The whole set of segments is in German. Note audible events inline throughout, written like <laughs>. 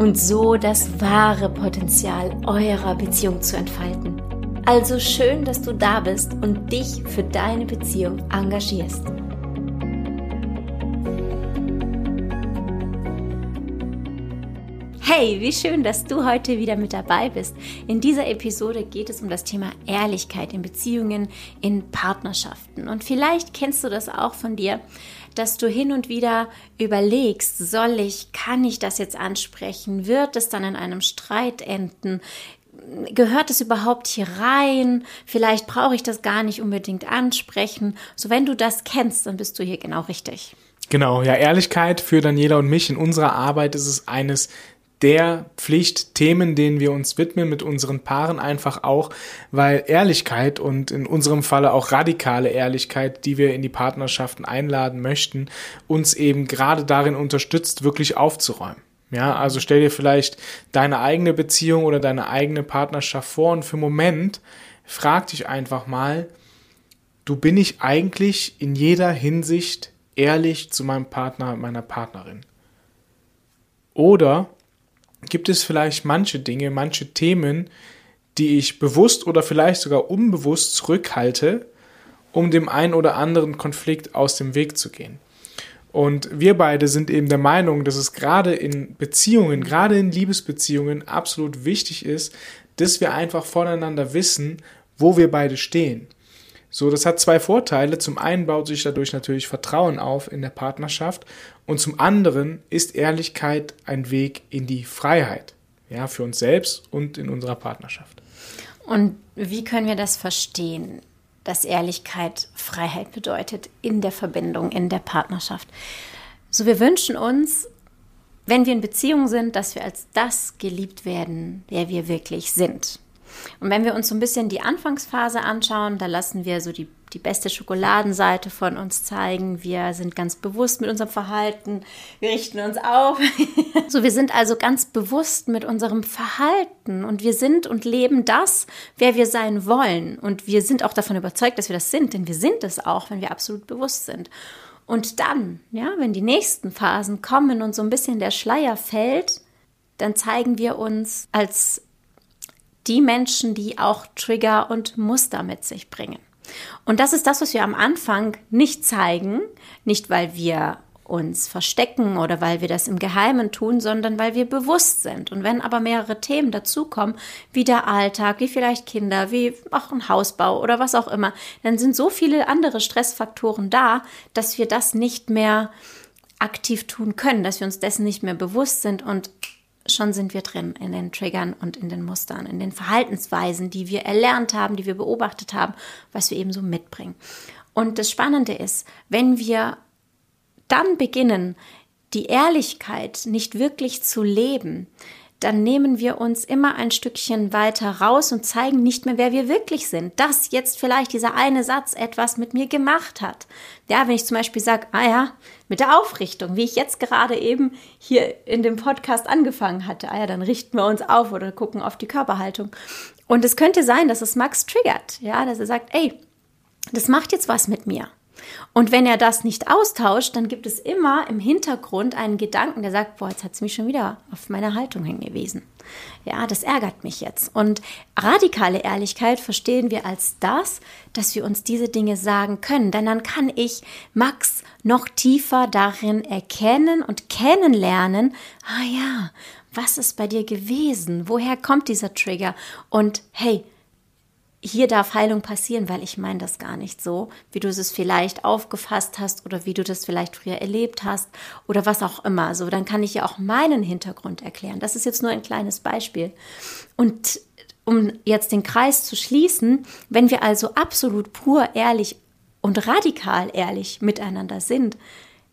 und so das wahre Potenzial eurer Beziehung zu entfalten. Also schön, dass du da bist und dich für deine Beziehung engagierst. Hey, wie schön, dass du heute wieder mit dabei bist. In dieser Episode geht es um das Thema Ehrlichkeit in Beziehungen, in Partnerschaften. Und vielleicht kennst du das auch von dir, dass du hin und wieder überlegst, soll ich, kann ich das jetzt ansprechen? Wird es dann in einem Streit enden? Gehört es überhaupt hier rein? Vielleicht brauche ich das gar nicht unbedingt ansprechen. So, wenn du das kennst, dann bist du hier genau richtig. Genau, ja, Ehrlichkeit für Daniela und mich in unserer Arbeit ist es eines der Pflichtthemen, denen wir uns widmen mit unseren Paaren einfach auch, weil Ehrlichkeit und in unserem Falle auch radikale Ehrlichkeit, die wir in die Partnerschaften einladen möchten, uns eben gerade darin unterstützt, wirklich aufzuräumen. Ja, also stell dir vielleicht deine eigene Beziehung oder deine eigene Partnerschaft vor und für einen Moment frag dich einfach mal, du bin ich eigentlich in jeder Hinsicht ehrlich zu meinem Partner, meiner Partnerin? Oder gibt es vielleicht manche Dinge, manche Themen, die ich bewusst oder vielleicht sogar unbewusst zurückhalte, um dem einen oder anderen Konflikt aus dem Weg zu gehen. Und wir beide sind eben der Meinung, dass es gerade in Beziehungen, gerade in Liebesbeziehungen absolut wichtig ist, dass wir einfach voneinander wissen, wo wir beide stehen. So, das hat zwei Vorteile. Zum einen baut sich dadurch natürlich Vertrauen auf in der Partnerschaft und zum anderen ist Ehrlichkeit ein Weg in die Freiheit, ja, für uns selbst und in unserer Partnerschaft. Und wie können wir das verstehen, dass Ehrlichkeit Freiheit bedeutet in der Verbindung, in der Partnerschaft? So, wir wünschen uns, wenn wir in Beziehung sind, dass wir als das geliebt werden, wer wir wirklich sind. Und wenn wir uns so ein bisschen die Anfangsphase anschauen, da lassen wir so die, die beste Schokoladenseite von uns zeigen. Wir sind ganz bewusst mit unserem Verhalten. Wir richten uns auf. <laughs> so, wir sind also ganz bewusst mit unserem Verhalten und wir sind und leben das, wer wir sein wollen. Und wir sind auch davon überzeugt, dass wir das sind, denn wir sind es auch, wenn wir absolut bewusst sind. Und dann, ja, wenn die nächsten Phasen kommen und so ein bisschen der Schleier fällt, dann zeigen wir uns als die Menschen, die auch Trigger und Muster mit sich bringen. Und das ist das, was wir am Anfang nicht zeigen, nicht weil wir uns verstecken oder weil wir das im Geheimen tun, sondern weil wir bewusst sind. Und wenn aber mehrere Themen dazukommen, wie der Alltag, wie vielleicht Kinder, wie auch ein Hausbau oder was auch immer, dann sind so viele andere Stressfaktoren da, dass wir das nicht mehr aktiv tun können, dass wir uns dessen nicht mehr bewusst sind und schon sind wir drin in den Triggern und in den Mustern, in den Verhaltensweisen, die wir erlernt haben, die wir beobachtet haben, was wir eben so mitbringen. Und das Spannende ist, wenn wir dann beginnen, die Ehrlichkeit nicht wirklich zu leben, dann nehmen wir uns immer ein Stückchen weiter raus und zeigen nicht mehr, wer wir wirklich sind. Dass jetzt vielleicht dieser eine Satz etwas mit mir gemacht hat. Ja, wenn ich zum Beispiel sage, ah ja, mit der Aufrichtung, wie ich jetzt gerade eben hier in dem Podcast angefangen hatte, ah ja, dann richten wir uns auf oder gucken auf die Körperhaltung. Und es könnte sein, dass es Max triggert, ja, dass er sagt, ey, das macht jetzt was mit mir. Und wenn er das nicht austauscht, dann gibt es immer im Hintergrund einen Gedanken, der sagt, boah, jetzt hat es mich schon wieder auf meine Haltung hingewiesen. Ja, das ärgert mich jetzt. Und radikale Ehrlichkeit verstehen wir als das, dass wir uns diese Dinge sagen können. Denn dann kann ich Max noch tiefer darin erkennen und kennenlernen, ah ja, was ist bei dir gewesen? Woher kommt dieser Trigger? Und hey, hier darf Heilung passieren, weil ich meine das gar nicht so, wie du es vielleicht aufgefasst hast oder wie du das vielleicht früher erlebt hast oder was auch immer. So, dann kann ich ja auch meinen Hintergrund erklären. Das ist jetzt nur ein kleines Beispiel. Und um jetzt den Kreis zu schließen, wenn wir also absolut pur ehrlich und radikal ehrlich miteinander sind,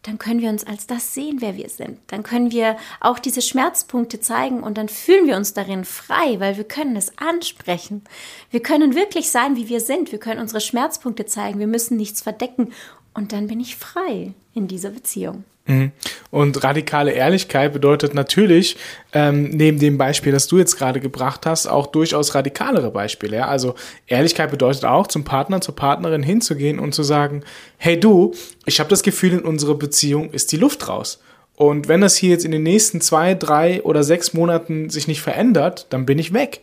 dann können wir uns als das sehen, wer wir sind. Dann können wir auch diese Schmerzpunkte zeigen und dann fühlen wir uns darin frei, weil wir können es ansprechen. Wir können wirklich sein, wie wir sind. Wir können unsere Schmerzpunkte zeigen. Wir müssen nichts verdecken. Und dann bin ich frei in dieser Beziehung. Mhm. Und radikale Ehrlichkeit bedeutet natürlich, ähm, neben dem Beispiel, das du jetzt gerade gebracht hast, auch durchaus radikalere Beispiele. Ja? Also Ehrlichkeit bedeutet auch, zum Partner, zur Partnerin hinzugehen und zu sagen, hey du, ich habe das Gefühl, in unserer Beziehung ist die Luft raus. Und wenn das hier jetzt in den nächsten zwei, drei oder sechs Monaten sich nicht verändert, dann bin ich weg.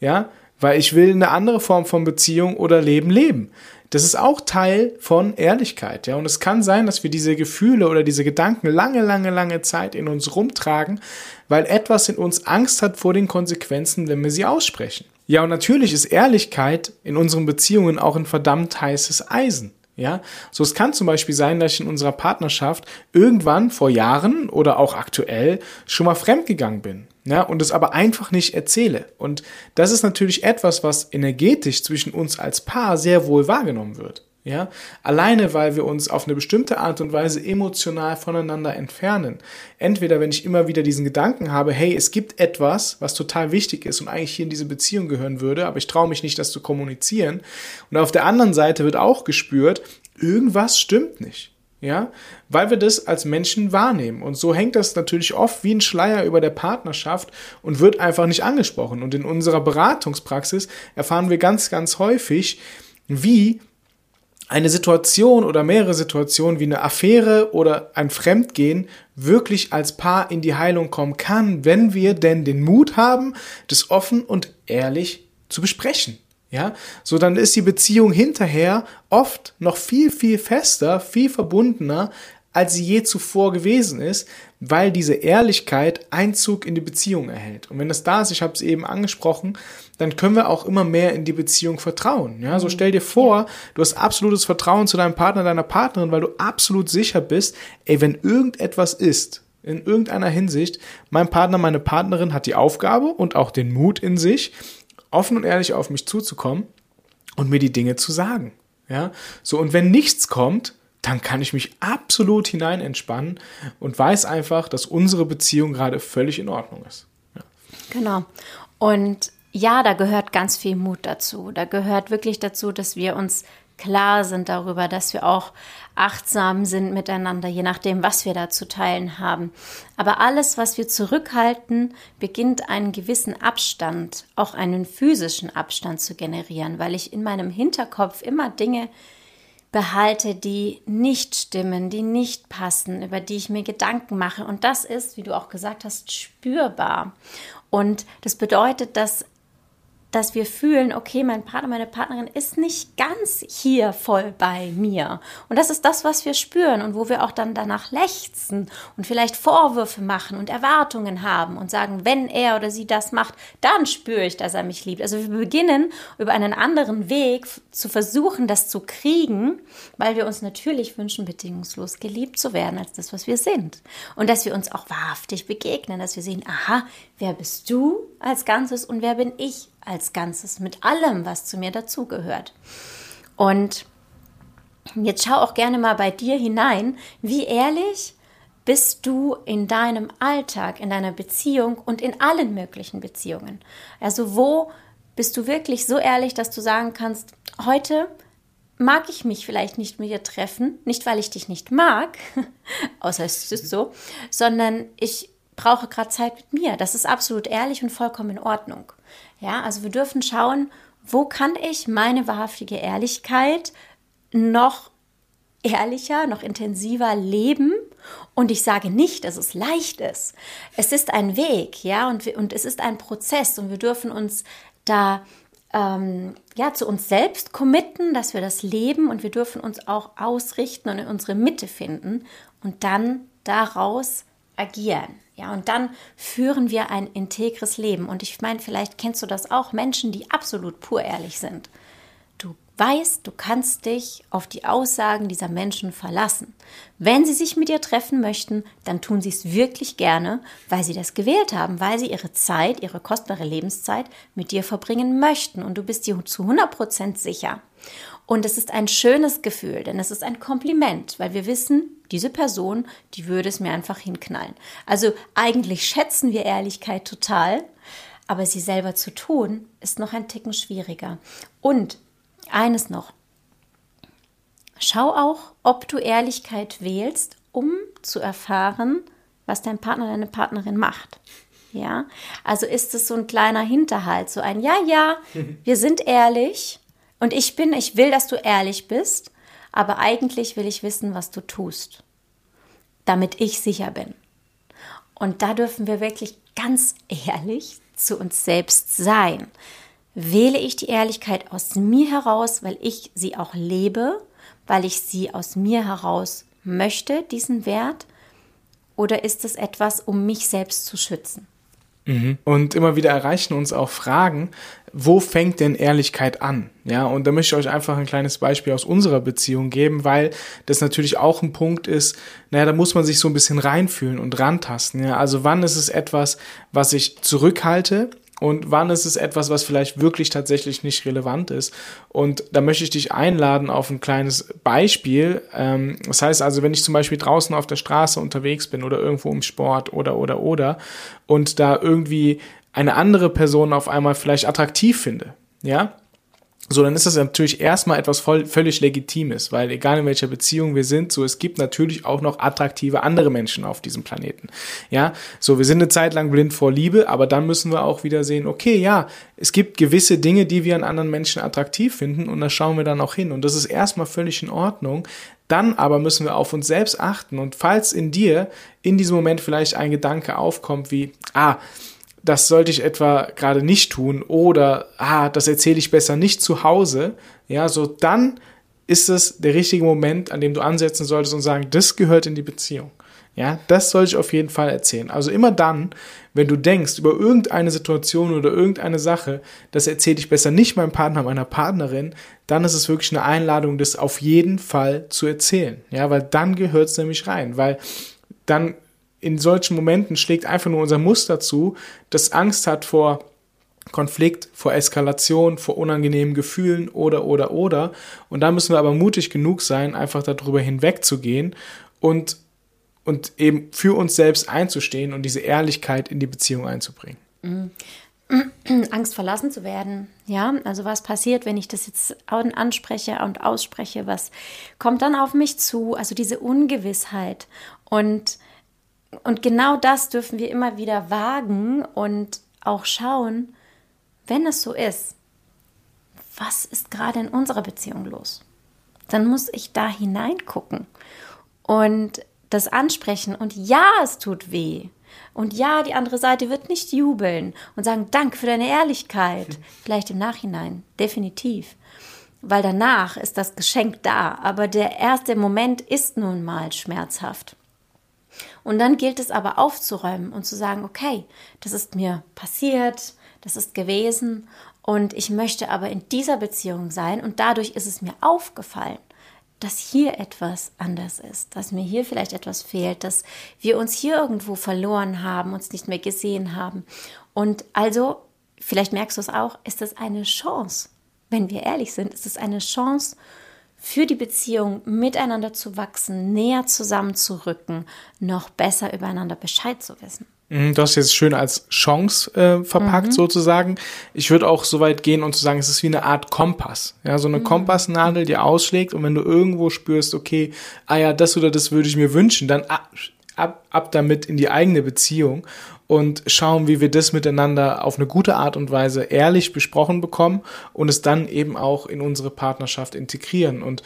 Ja, weil ich will eine andere Form von Beziehung oder Leben leben. Das ist auch Teil von Ehrlichkeit, ja. Und es kann sein, dass wir diese Gefühle oder diese Gedanken lange, lange, lange Zeit in uns rumtragen, weil etwas in uns Angst hat vor den Konsequenzen, wenn wir sie aussprechen. Ja, und natürlich ist Ehrlichkeit in unseren Beziehungen auch ein verdammt heißes Eisen. Ja, so es kann zum Beispiel sein, dass ich in unserer Partnerschaft irgendwann vor Jahren oder auch aktuell schon mal fremdgegangen bin ja, und es aber einfach nicht erzähle. Und das ist natürlich etwas, was energetisch zwischen uns als Paar sehr wohl wahrgenommen wird. Ja, alleine weil wir uns auf eine bestimmte Art und Weise emotional voneinander entfernen. Entweder wenn ich immer wieder diesen Gedanken habe, hey, es gibt etwas, was total wichtig ist und eigentlich hier in diese Beziehung gehören würde, aber ich traue mich nicht, das zu kommunizieren. Und auf der anderen Seite wird auch gespürt, irgendwas stimmt nicht ja, weil wir das als Menschen wahrnehmen. Und so hängt das natürlich oft wie ein Schleier über der Partnerschaft und wird einfach nicht angesprochen. Und in unserer Beratungspraxis erfahren wir ganz, ganz häufig, wie eine Situation oder mehrere Situationen wie eine Affäre oder ein Fremdgehen wirklich als Paar in die Heilung kommen kann, wenn wir denn den Mut haben, das offen und ehrlich zu besprechen. Ja, so dann ist die Beziehung hinterher oft noch viel, viel fester, viel verbundener, als sie je zuvor gewesen ist, weil diese Ehrlichkeit Einzug in die Beziehung erhält. Und wenn das da ist, ich habe es eben angesprochen, dann können wir auch immer mehr in die Beziehung vertrauen. Ja, so mhm. stell dir vor, du hast absolutes Vertrauen zu deinem Partner, deiner Partnerin, weil du absolut sicher bist, ey, wenn irgendetwas ist, in irgendeiner Hinsicht, mein Partner, meine Partnerin hat die Aufgabe und auch den Mut in sich, offen und ehrlich auf mich zuzukommen und mir die Dinge zu sagen. Ja, so und wenn nichts kommt, dann kann ich mich absolut hinein entspannen und weiß einfach, dass unsere Beziehung gerade völlig in Ordnung ist. Ja. Genau. Und ja, da gehört ganz viel Mut dazu. Da gehört wirklich dazu, dass wir uns klar sind darüber, dass wir auch achtsam sind miteinander, je nachdem, was wir da zu teilen haben. Aber alles, was wir zurückhalten, beginnt einen gewissen Abstand, auch einen physischen Abstand zu generieren, weil ich in meinem Hinterkopf immer Dinge behalte, die nicht stimmen, die nicht passen, über die ich mir Gedanken mache. Und das ist, wie du auch gesagt hast, spürbar. Und das bedeutet, dass dass wir fühlen, okay, mein Partner, meine Partnerin ist nicht ganz hier voll bei mir. Und das ist das, was wir spüren und wo wir auch dann danach lechzen und vielleicht Vorwürfe machen und Erwartungen haben und sagen, wenn er oder sie das macht, dann spüre ich, dass er mich liebt. Also wir beginnen über einen anderen Weg zu versuchen, das zu kriegen, weil wir uns natürlich wünschen, bedingungslos geliebt zu werden als das, was wir sind. Und dass wir uns auch wahrhaftig begegnen, dass wir sehen, aha, wer bist du als Ganzes und wer bin ich als Ganzes mit allem, was zu mir dazugehört. Und jetzt schau auch gerne mal bei dir hinein, wie ehrlich bist du in deinem Alltag, in deiner Beziehung und in allen möglichen Beziehungen. Also wo bist du wirklich so ehrlich, dass du sagen kannst, heute mag ich mich vielleicht nicht mit dir treffen, nicht weil ich dich nicht mag, <laughs> außer es ist so, sondern ich brauche gerade Zeit mit mir. Das ist absolut ehrlich und vollkommen in Ordnung. Ja, also wir dürfen schauen, wo kann ich meine wahrhaftige Ehrlichkeit noch ehrlicher, noch intensiver leben. Und ich sage nicht, dass es leicht ist. Es ist ein Weg, ja, und, und es ist ein Prozess und wir dürfen uns da ähm, ja, zu uns selbst committen, dass wir das leben und wir dürfen uns auch ausrichten und in unsere Mitte finden und dann daraus agieren. Ja, und dann führen wir ein integres Leben. Und ich meine, vielleicht kennst du das auch, Menschen, die absolut pur ehrlich sind. Du weißt, du kannst dich auf die Aussagen dieser Menschen verlassen. Wenn sie sich mit dir treffen möchten, dann tun sie es wirklich gerne, weil sie das gewählt haben, weil sie ihre Zeit, ihre kostbare Lebenszeit mit dir verbringen möchten. Und du bist dir zu 100% sicher. Und es ist ein schönes Gefühl, denn es ist ein Kompliment, weil wir wissen, diese Person, die würde es mir einfach hinknallen. Also eigentlich schätzen wir Ehrlichkeit total, aber sie selber zu tun, ist noch ein Ticken schwieriger. Und eines noch. Schau auch, ob du Ehrlichkeit wählst, um zu erfahren, was dein Partner, deine Partnerin macht. Ja, also ist es so ein kleiner Hinterhalt, so ein Ja, ja, <laughs> wir sind ehrlich und ich bin, ich will, dass du ehrlich bist, aber eigentlich will ich wissen, was du tust, damit ich sicher bin. Und da dürfen wir wirklich ganz ehrlich zu uns selbst sein. Wähle ich die Ehrlichkeit aus mir heraus, weil ich sie auch lebe, weil ich sie aus mir heraus möchte, diesen Wert, oder ist es etwas, um mich selbst zu schützen? Mhm. Und immer wieder erreichen uns auch Fragen, wo fängt denn Ehrlichkeit an? Ja, und da möchte ich euch einfach ein kleines Beispiel aus unserer Beziehung geben, weil das natürlich auch ein Punkt ist, naja, da muss man sich so ein bisschen reinfühlen und rantasten. Ja, also wann ist es etwas, was ich zurückhalte und wann ist es etwas, was vielleicht wirklich tatsächlich nicht relevant ist. Und da möchte ich dich einladen auf ein kleines Beispiel. Ähm, das heißt also, wenn ich zum Beispiel draußen auf der Straße unterwegs bin oder irgendwo im Sport oder oder oder und da irgendwie eine andere Person auf einmal vielleicht attraktiv finde, ja, so, dann ist das natürlich erstmal etwas voll, völlig Legitimes, weil egal in welcher Beziehung wir sind, so es gibt natürlich auch noch attraktive andere Menschen auf diesem Planeten. Ja, so wir sind eine Zeit lang blind vor Liebe, aber dann müssen wir auch wieder sehen, okay, ja, es gibt gewisse Dinge, die wir an anderen Menschen attraktiv finden und da schauen wir dann auch hin und das ist erstmal völlig in Ordnung. Dann aber müssen wir auf uns selbst achten und falls in dir in diesem Moment vielleicht ein Gedanke aufkommt wie, ah, das sollte ich etwa gerade nicht tun oder ah, das erzähle ich besser nicht zu Hause, ja, so dann ist es der richtige Moment, an dem du ansetzen solltest und sagen, das gehört in die Beziehung. Ja, das sollte ich auf jeden Fall erzählen. Also immer dann, wenn du denkst über irgendeine Situation oder irgendeine Sache, das erzähle ich besser nicht meinem Partner, meiner Partnerin, dann ist es wirklich eine Einladung, das auf jeden Fall zu erzählen. Ja, weil dann gehört es nämlich rein, weil dann in solchen Momenten schlägt einfach nur unser Muster zu, das Angst hat vor Konflikt, vor Eskalation, vor unangenehmen Gefühlen oder, oder, oder. Und da müssen wir aber mutig genug sein, einfach darüber hinwegzugehen und, und eben für uns selbst einzustehen und diese Ehrlichkeit in die Beziehung einzubringen. Mhm. <clears throat> Angst verlassen zu werden. Ja, also was passiert, wenn ich das jetzt anspreche und ausspreche? Was kommt dann auf mich zu? Also diese Ungewissheit. Und und genau das dürfen wir immer wieder wagen und auch schauen, wenn es so ist, was ist gerade in unserer Beziehung los? Dann muss ich da hineingucken und das ansprechen. Und ja, es tut weh. Und ja, die andere Seite wird nicht jubeln und sagen, Dank für deine Ehrlichkeit. Vielleicht im Nachhinein, definitiv. Weil danach ist das Geschenk da. Aber der erste Moment ist nun mal schmerzhaft. Und dann gilt es aber aufzuräumen und zu sagen, okay, das ist mir passiert, das ist gewesen und ich möchte aber in dieser Beziehung sein und dadurch ist es mir aufgefallen, dass hier etwas anders ist, dass mir hier vielleicht etwas fehlt, dass wir uns hier irgendwo verloren haben, uns nicht mehr gesehen haben. Und also, vielleicht merkst du es auch, ist das eine Chance. Wenn wir ehrlich sind, ist es eine Chance für die Beziehung miteinander zu wachsen, näher zusammenzurücken, noch besser übereinander Bescheid zu wissen. Mhm, du hast jetzt schön als Chance äh, verpackt mhm. sozusagen. Ich würde auch so weit gehen und zu sagen, es ist wie eine Art Kompass. Ja, so eine mhm. Kompassnadel, die ausschlägt und wenn du irgendwo spürst, okay, ah ja, das oder das würde ich mir wünschen, dann ab, ab, ab damit in die eigene Beziehung und schauen, wie wir das miteinander auf eine gute Art und Weise ehrlich besprochen bekommen und es dann eben auch in unsere Partnerschaft integrieren. Und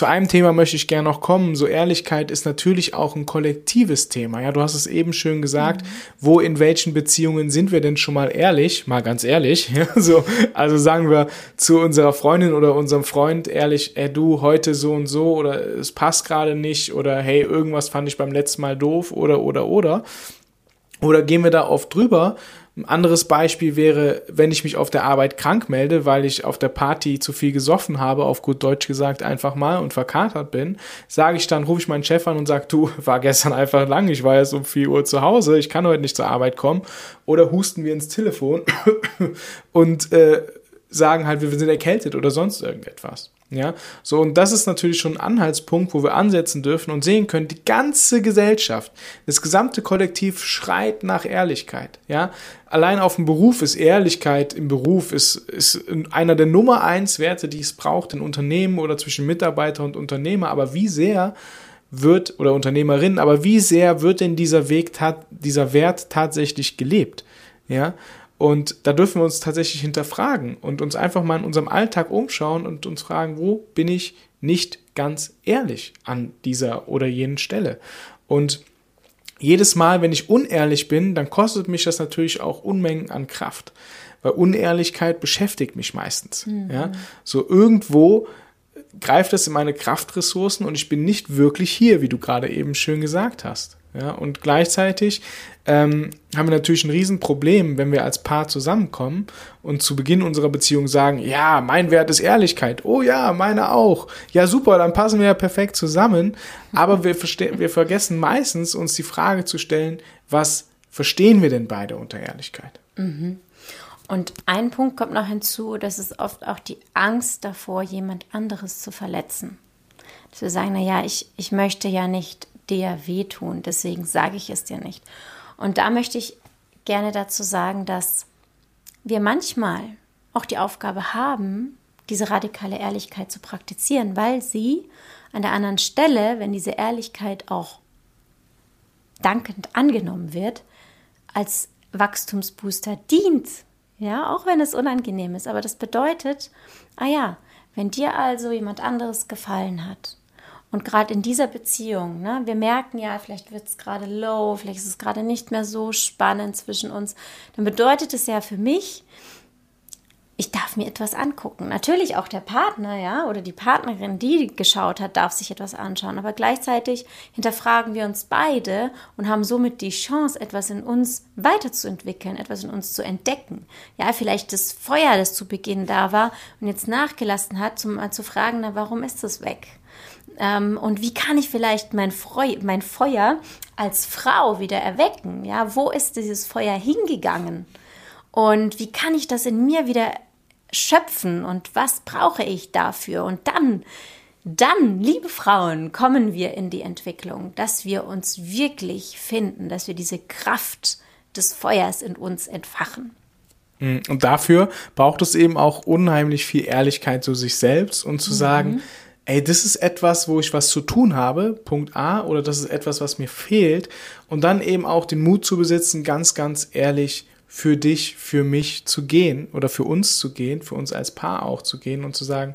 zu einem Thema möchte ich gerne noch kommen. So Ehrlichkeit ist natürlich auch ein kollektives Thema. Ja, du hast es eben schön gesagt. Mhm. Wo in welchen Beziehungen sind wir denn schon mal ehrlich? Mal ganz ehrlich. <laughs> Ja, so, also sagen wir zu unserer Freundin oder unserem Freund ehrlich, ey, du heute so und so oder es passt gerade nicht oder hey, irgendwas fand ich beim letzten Mal doof oder, oder, oder. Oder gehen wir da oft drüber? Ein anderes Beispiel wäre, wenn ich mich auf der Arbeit krank melde, weil ich auf der Party zu viel gesoffen habe, auf gut Deutsch gesagt einfach mal und verkatert bin, sage ich dann, rufe ich meinen Chef an und sage, du, war gestern einfach lang, ich war jetzt um 4 Uhr zu Hause, ich kann heute nicht zur Arbeit kommen. Oder husten wir ins Telefon <coughs> und äh, sagen halt, wir sind erkältet oder sonst irgendetwas. Ja, so und das ist natürlich schon ein Anhaltspunkt, wo wir ansetzen dürfen und sehen können, die ganze Gesellschaft, das gesamte Kollektiv schreit nach Ehrlichkeit. Ja, allein auf dem Beruf ist Ehrlichkeit im Beruf ist, ist einer der Nummer eins Werte, die es braucht in Unternehmen oder zwischen Mitarbeiter und Unternehmer. Aber wie sehr wird oder Unternehmerin, aber wie sehr wird denn dieser Weg, dieser Wert tatsächlich gelebt? Ja, und da dürfen wir uns tatsächlich hinterfragen und uns einfach mal in unserem Alltag umschauen und uns fragen, wo bin ich nicht ganz ehrlich an dieser oder jenen Stelle? Und jedes Mal, wenn ich unehrlich bin, dann kostet mich das natürlich auch Unmengen an Kraft. Weil Unehrlichkeit beschäftigt mich meistens. Mhm. Ja, so irgendwo greift es in meine Kraftressourcen und ich bin nicht wirklich hier, wie du gerade eben schön gesagt hast. Ja, und gleichzeitig ähm, haben wir natürlich ein Riesenproblem, wenn wir als Paar zusammenkommen und zu Beginn unserer Beziehung sagen, ja, mein Wert ist Ehrlichkeit. Oh ja, meine auch. Ja, super, dann passen wir ja perfekt zusammen. Aber wir, wir vergessen meistens, uns die Frage zu stellen, was verstehen wir denn beide unter Ehrlichkeit? Mhm. Und ein Punkt kommt noch hinzu, das ist oft auch die Angst davor, jemand anderes zu verletzen. Dass wir sagen, naja, ich, ich möchte ja nicht dir wehtun, deswegen sage ich es dir nicht. Und da möchte ich gerne dazu sagen, dass wir manchmal auch die Aufgabe haben, diese radikale Ehrlichkeit zu praktizieren, weil sie an der anderen Stelle, wenn diese Ehrlichkeit auch dankend angenommen wird, als Wachstumsbooster dient. Ja, auch wenn es unangenehm ist. Aber das bedeutet, ah ja, wenn dir also jemand anderes gefallen hat und gerade in dieser Beziehung, ne, wir merken ja, vielleicht wird es gerade low, vielleicht ist es gerade nicht mehr so spannend zwischen uns, dann bedeutet es ja für mich, ich darf mir etwas angucken. Natürlich auch der Partner, ja, oder die Partnerin, die geschaut hat, darf sich etwas anschauen. Aber gleichzeitig hinterfragen wir uns beide und haben somit die Chance, etwas in uns weiterzuentwickeln, etwas in uns zu entdecken. Ja, vielleicht das Feuer, das zu Beginn da war und jetzt nachgelassen hat, zum mal zu fragen, na, warum ist es weg? Ähm, und wie kann ich vielleicht mein, Freu mein Feuer als Frau wieder erwecken? Ja, wo ist dieses Feuer hingegangen? Und wie kann ich das in mir wieder schöpfen? Und was brauche ich dafür? Und dann, dann, liebe Frauen, kommen wir in die Entwicklung, dass wir uns wirklich finden, dass wir diese Kraft des Feuers in uns entfachen. Mm, und dafür braucht es eben auch unheimlich viel Ehrlichkeit zu sich selbst und zu mhm. sagen, ey, das ist etwas, wo ich was zu tun habe, Punkt A, oder das ist etwas, was mir fehlt. Und dann eben auch den Mut zu besitzen, ganz, ganz ehrlich für dich, für mich zu gehen oder für uns zu gehen, für uns als Paar auch zu gehen und zu sagen,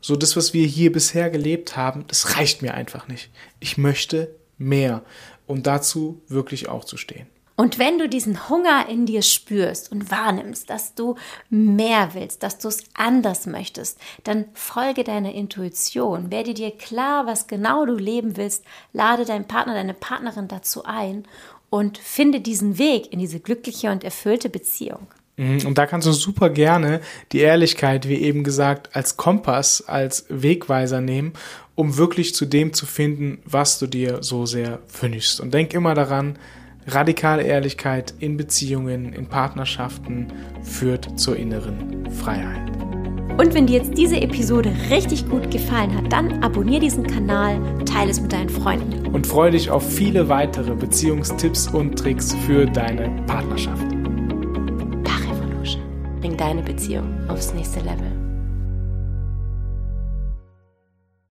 so das, was wir hier bisher gelebt haben, das reicht mir einfach nicht. Ich möchte mehr und dazu wirklich auch zu stehen. Und wenn du diesen Hunger in dir spürst und wahrnimmst, dass du mehr willst, dass du es anders möchtest, dann folge deiner Intuition. Werde dir klar, was genau du leben willst. Lade deinen Partner, deine Partnerin dazu ein und finde diesen Weg in diese glückliche und erfüllte Beziehung. Mhm, und da kannst du super gerne die Ehrlichkeit, wie eben gesagt, als Kompass, als Wegweiser nehmen, um wirklich zu dem zu finden, was du dir so sehr wünschst. Und denk immer daran, Radikale Ehrlichkeit in Beziehungen, in Partnerschaften führt zur inneren Freiheit. Und wenn dir jetzt diese Episode richtig gut gefallen hat, dann abonniere diesen Kanal, teile es mit deinen Freunden. Und freue dich auf viele weitere Beziehungstipps und Tricks für deine Partnerschaft. Parevolution. Bring deine Beziehung aufs nächste Level.